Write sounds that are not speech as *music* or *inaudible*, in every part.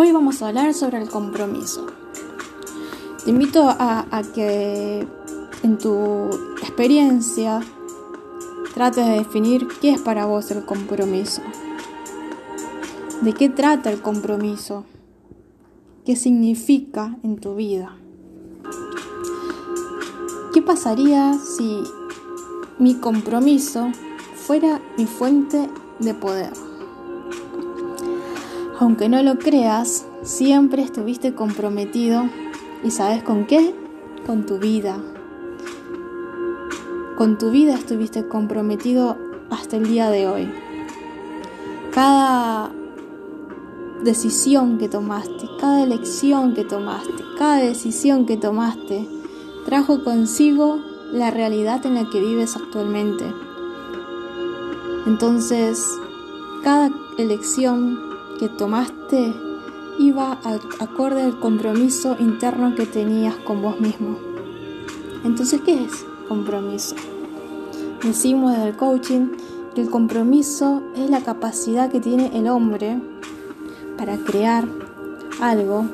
Hoy vamos a hablar sobre el compromiso. Te invito a, que en tu experiencia trates de definir qué es para vos el compromiso. ¿De qué trata el compromiso? ¿Qué significa en tu vida? ¿Qué pasaría si mi compromiso fuera mi fuente de poder? Aunque no lo creas, siempre estuviste comprometido y sabes con qué? Con tu vida. Con tu vida estuviste comprometido hasta el día de hoy. Cada decisión que tomaste, cada elección que tomaste, cada decisión que tomaste, trajo consigo la realidad en la que vives actualmente. Entonces, cada elección que tomaste iba acorde al compromiso interno que tenías con vos mismo. Entonces, ¿qué es compromiso? Decimos desde el coaching que el compromiso es la capacidad que tiene el hombre para crear algo,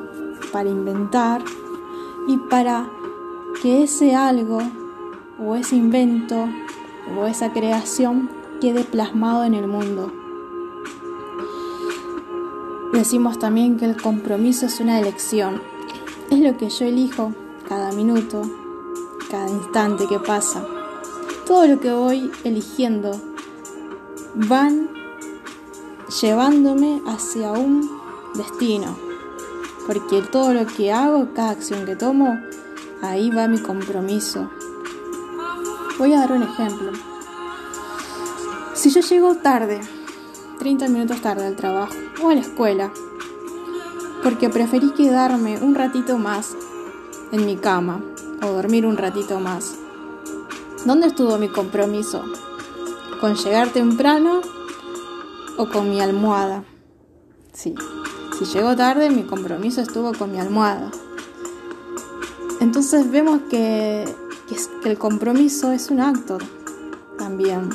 para inventar y para que ese algo o ese invento o esa creación quede plasmado en el mundo. Decimos también que el compromiso es una elección. Es lo que yo elijo cada minuto, cada instante que pasa. Todo lo que voy eligiendo van llevándome hacia un destino. Porque todo lo que hago, cada acción que tomo, ahí va mi compromiso. Voy a dar un ejemplo. Si yo llego tarde 30 minutos tarde al trabajo o a la escuela, porque preferí quedarme un ratito más en mi cama o dormir un ratito más. ¿Dónde estuvo mi compromiso? ¿Con llegar temprano o con mi almohada? Sí, si llego tarde mi compromiso estuvo con mi almohada. Entonces vemos que, que el compromiso es un acto también.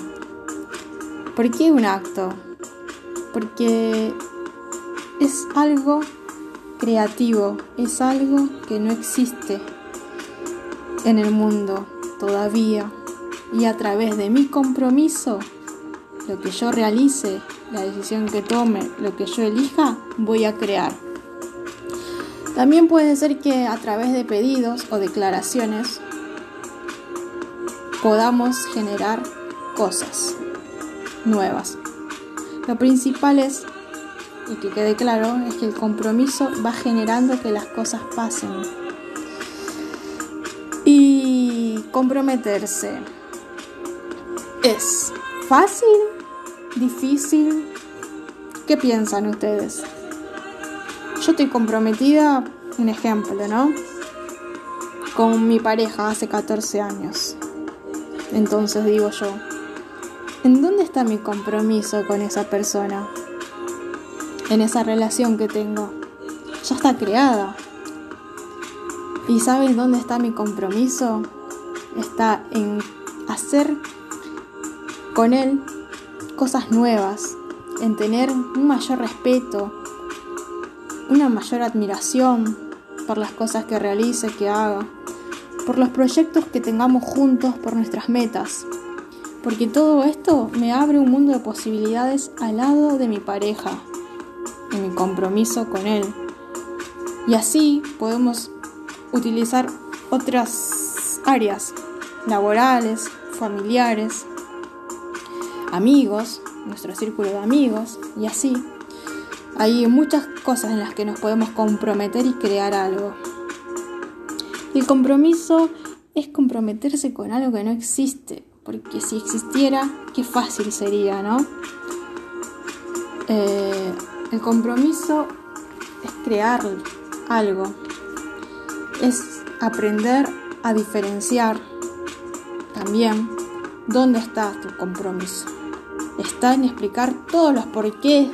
¿Por qué un acto? porque es algo creativo, es algo que no existe en el mundo todavía. Y a través de mi compromiso, lo que yo realice, la decisión que tome, lo que yo elija, voy a crear. También puede ser que a través de pedidos o declaraciones podamos generar cosas nuevas. Lo principal es, y que quede claro, es que el compromiso va generando que las cosas pasen. Y comprometerse es fácil, difícil. ¿Qué piensan ustedes? Yo estoy comprometida, un ejemplo, ¿no? Con mi pareja hace 14 años. Entonces digo yo, ¿En dónde está mi compromiso con esa persona? En esa relación que tengo. Ya está creada. ¿Y sabes dónde está mi compromiso? Está en hacer con él cosas nuevas, en tener un mayor respeto, una mayor admiración por las cosas que realice, que haga, por los proyectos que tengamos juntos, por nuestras metas porque todo esto me abre un mundo de posibilidades al lado de mi pareja, en mi compromiso con él. Y así podemos utilizar otras áreas laborales, familiares, amigos, nuestro círculo de amigos y así. Hay muchas cosas en las que nos podemos comprometer y crear algo. El compromiso es comprometerse con algo que no existe, porque si existiera, qué fácil sería, ¿no? Eh, el compromiso es crear algo, es aprender a diferenciar también dónde está tu compromiso. Está en explicar todos los porqués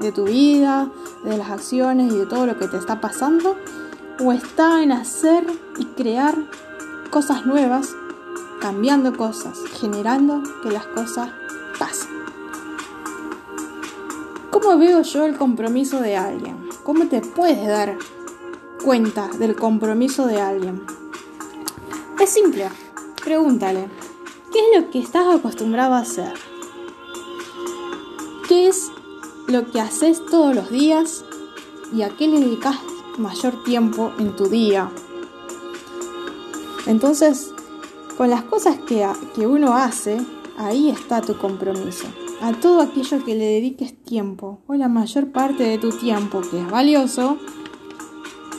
de tu vida, de las acciones y de todo lo que te está pasando, o está en hacer y crear cosas nuevas cambiando cosas, generando que las cosas ¿Cómo veo yo el compromiso de alguien? ¿Cómo te puedes dar cuenta del compromiso de alguien? Es simple, pregúntale, ¿qué es lo que estás acostumbrado a hacer? ¿Qué es lo que haces todos los días y a qué le dedicas mayor tiempo en tu día? Entonces, con las cosas que, que uno hace, ahí está tu compromiso. A todo aquello que le dediques tiempo o la mayor parte de tu tiempo que es valioso,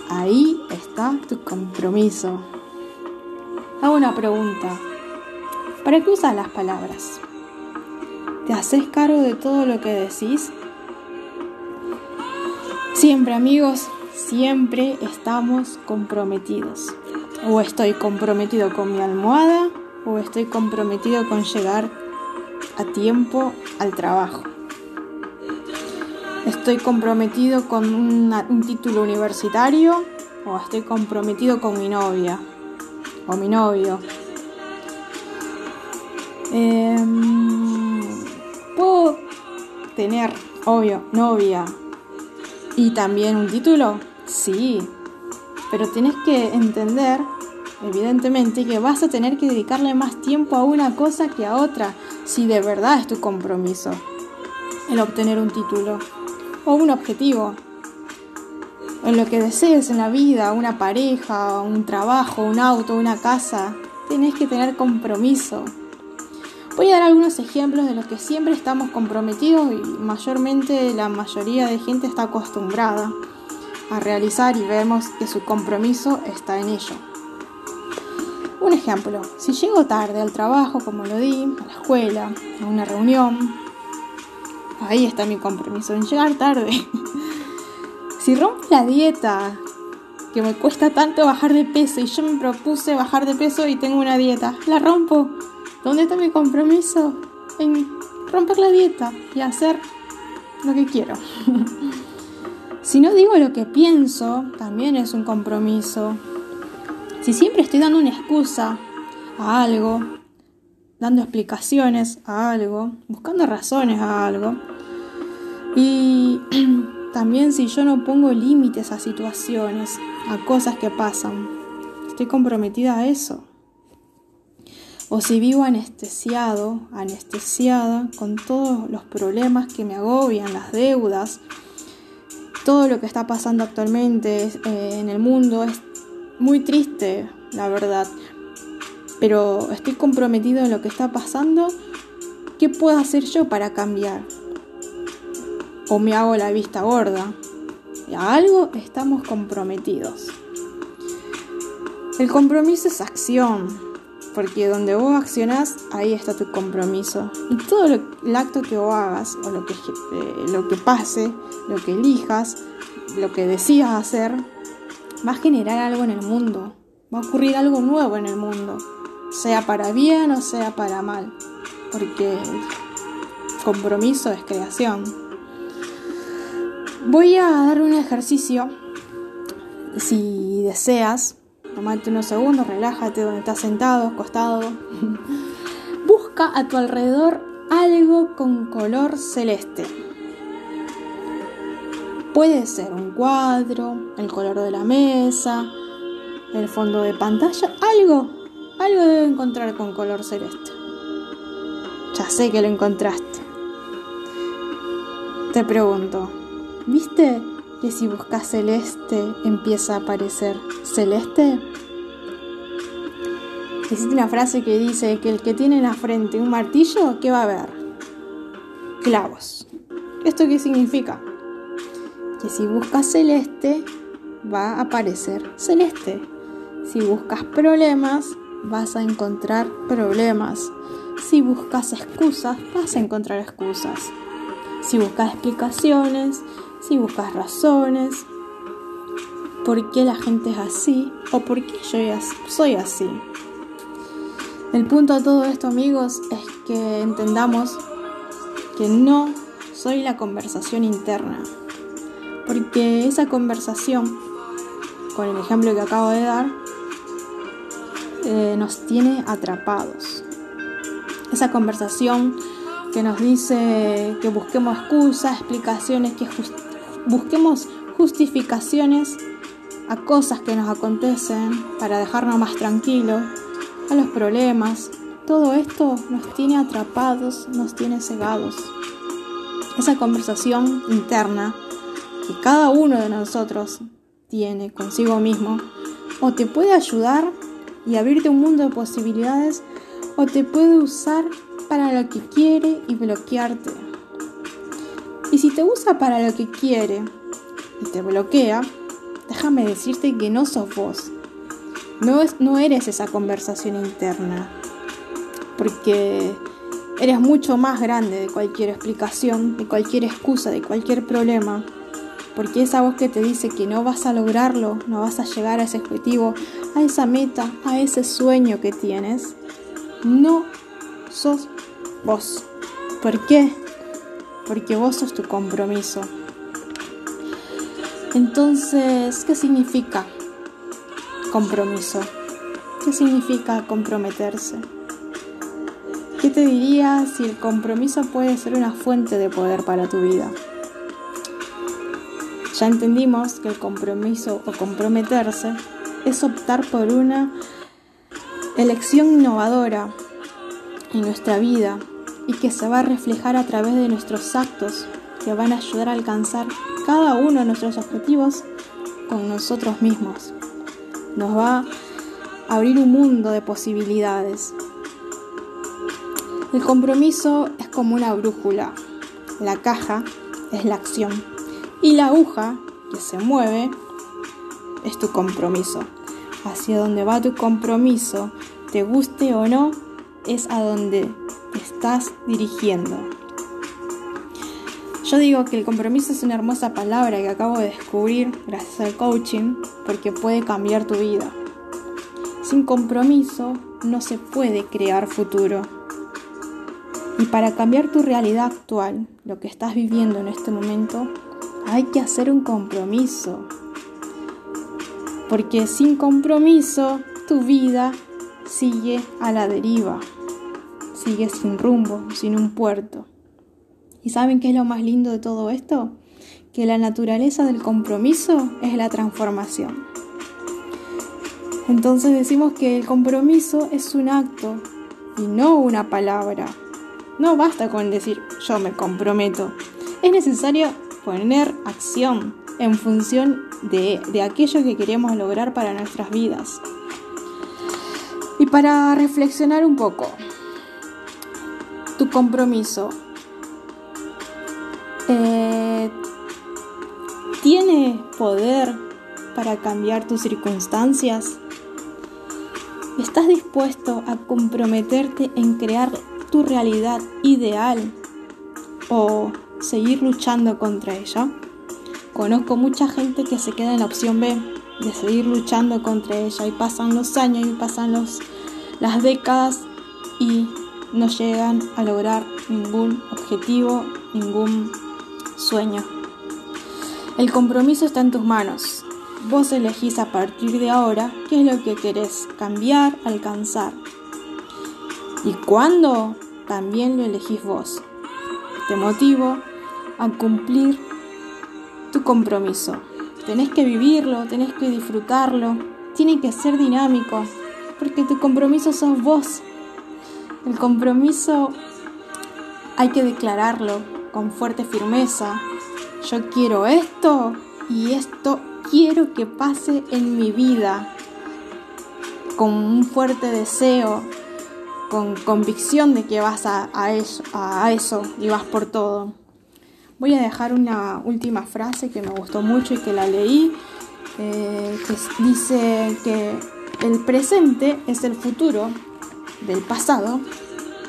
ahí está tu compromiso. Hago una pregunta. ¿Para qué usas las palabras? ¿Te haces cargo de todo lo que decís? Siempre amigos, siempre estamos comprometidos. O estoy comprometido con mi almohada o estoy comprometido con llegar a tiempo al trabajo. Estoy comprometido con un título universitario o estoy comprometido con mi novia o mi novio. Em, puedo tener, obvio, novia y también un título, sí, pero tienes que entender, evidentemente, que vas a tener que dedicarle más tiempo a una cosa que a otra, si de verdad es tu compromiso el obtener un título o un objetivo en lo que desees en la vida, una pareja, un trabajo, un auto, una casa, tenés que tener compromiso. Voy a dar algunos ejemplos de los que siempre estamos comprometidos y mayormente la mayoría de gente está acostumbrada a realizar y vemos que su compromiso está en ello. Un ejemplo, si llego tarde al trabajo, como lo di, a la escuela, a una reunión, ahí está mi compromiso en llegar tarde. *laughs* Si rompo la dieta, que me cuesta tanto bajar de peso y yo me propuse bajar de peso y tengo una dieta, la rompo. ¿Dónde está mi compromiso? En romper la dieta y hacer lo que quiero. *laughs* si no digo lo que pienso, también es un compromiso. Si siempre estoy dando una excusa a algo, dando explicaciones a algo, buscando razones a algo, y *clears throat* También si yo no pongo límites a situaciones, a cosas que pasan, estoy comprometida a eso. O si vivo anestesiado, anestesiada con todos los problemas que me agobian, las deudas, todo lo que está pasando actualmente eh, en el mundo muy triste, la verdad. Pero estoy comprometido en lo que está pasando. ¿Qué puedo hacer yo para cambiar? o me hago la vista gorda. A algo estamos comprometidos. El compromiso es acción, porque donde vos accionás, ahí está tu compromiso. Y todo el acto que vos hagas, o lo que, eh, lo que pase, lo que elijas, lo que decidas hacer, va a generar algo en el mundo. Va a ocurrir algo nuevo en el mundo, sea para bien o sea para mal, porque compromiso es creación. Voy a dar un ejercicio. Si deseas, tomate unos segundos, relájate donde estás sentado, acostado. *laughs* Busca a tu alrededor algo con color celeste. Puede ser un cuadro, el color de la mesa, el fondo de pantalla, algo, algo debe encontrar con color celeste. Ya sé que lo encontraste. Te pregunto, ¿Viste que si buscas celeste empieza a aparecer celeste? Existe una frase que dice que el que tiene en la frente un martillo, ¿qué va a ver? Clavos. ¿Esto qué significa? Que si buscas celeste, va a aparecer celeste. Si buscas problemas, vas a encontrar problemas. Si buscas excusas, vas a encontrar excusas. Si buscas explicaciones, si buscas razones, por qué la gente es así o por qué yo soy así. El punto de todo esto, amigos, es que entendamos que no soy la conversación interna, porque esa conversación, con el ejemplo que acabo de dar, eh, nos tiene atrapados. Esa conversación que nos dice que busquemos excusas, explicaciones, que busquemos justificaciones a cosas que nos acontecen para dejarnos más tranquilos, a los problemas. Todo esto nos tiene atrapados, nos tiene cegados. Esa conversación interna que cada uno de nosotros tiene consigo mismo o te puede ayudar y abrirte un mundo de posibilidades o te puede usar para lo que quiere y bloquearte. Y si te usa para lo que quiere y te bloquea, déjame decirte que no sos vos. No, es, no eres esa conversación interna. Porque eres mucho más grande de cualquier explicación, de cualquier excusa, de cualquier problema. Porque esa voz que te dice que no vas a lograrlo, no vas a llegar a ese objetivo, a esa meta, a ese sueño que tienes, no sos vos. ¿Por qué? Porque vos sos tu compromiso. Entonces, ¿qué significa compromiso? ¿Qué significa comprometerse? ¿Qué te diría si el compromiso puede ser una fuente de poder para tu vida? Ya entendimos que el compromiso o comprometerse es optar por una elección innovadora en nuestra vida y que se va a reflejar a través de nuestros actos que van a ayudar a alcanzar cada uno de nuestros objetivos con nosotros mismos. Nos va a abrir un mundo de posibilidades. El compromiso es como una brújula. La caja es la acción. Y la aguja que se mueve es tu compromiso. Hacia donde va tu compromiso, te guste o no, es a donde te estás dirigiendo. Yo digo que el compromiso es una hermosa palabra que acabo de descubrir gracias al coaching porque puede cambiar tu vida. Sin compromiso no se puede crear futuro. Y para cambiar tu realidad actual, lo que estás viviendo en este momento, hay que hacer un compromiso. Porque sin compromiso tu vida sigue a la deriva, sigue sin rumbo, sin un puerto. ¿Y saben qué es lo más lindo de todo esto? Que la naturaleza del compromiso es la transformación. Entonces decimos que el compromiso es un acto y no una palabra. No basta con decir yo me comprometo. Es necesario poner acción en función de, de aquello que queremos lograr para nuestras vidas. Y para reflexionar un poco, tu compromiso eh, ¿Tiene poder para cambiar tus circunstancias? ¿Estás dispuesto a comprometerte en crear tu realidad ideal o seguir luchando contra ella? Conozco mucha gente que se queda en la opción B, de seguir luchando contra ella y pasan los años y pasan los, las décadas y no llegan a lograr ningún objetivo, ningún sueño. El compromiso está en tus manos. Vos elegís a partir de ahora qué es lo que querés cambiar, alcanzar. Y cuándo también lo elegís vos. Te motivo a cumplir tu compromiso. Tenés que vivirlo, tenés que disfrutarlo, tiene que ser dinámico, porque tu compromiso sos vos. El compromiso hay que declararlo, con fuerte firmeza. Yo quiero esto y esto quiero que pase en mi vida. Con un fuerte deseo, con convicción de que vas a, eso, a eso y vas por todo. Voy a dejar una última frase que me gustó mucho y que la leí, eh, que dice que el presente es el futuro del pasado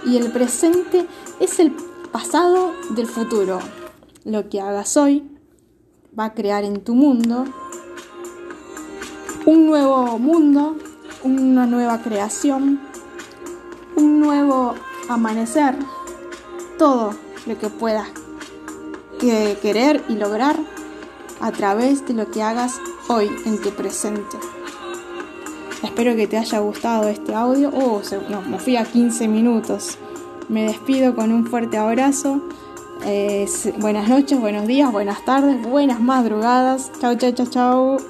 y el presente es el pasado del futuro. Lo que hagas hoy va a crear en tu mundo un nuevo mundo, una nueva creación, un nuevo amanecer, todo lo que puedas querer y lograr a través de lo que hagas hoy en tu presente. Espero que te haya gustado este audio. Oh, me fui a 15 minutos. Me despido con un fuerte abrazo. Eh, buenas noches, buenos días, buenas tardes, buenas madrugadas. Chau, chau, chau, chau.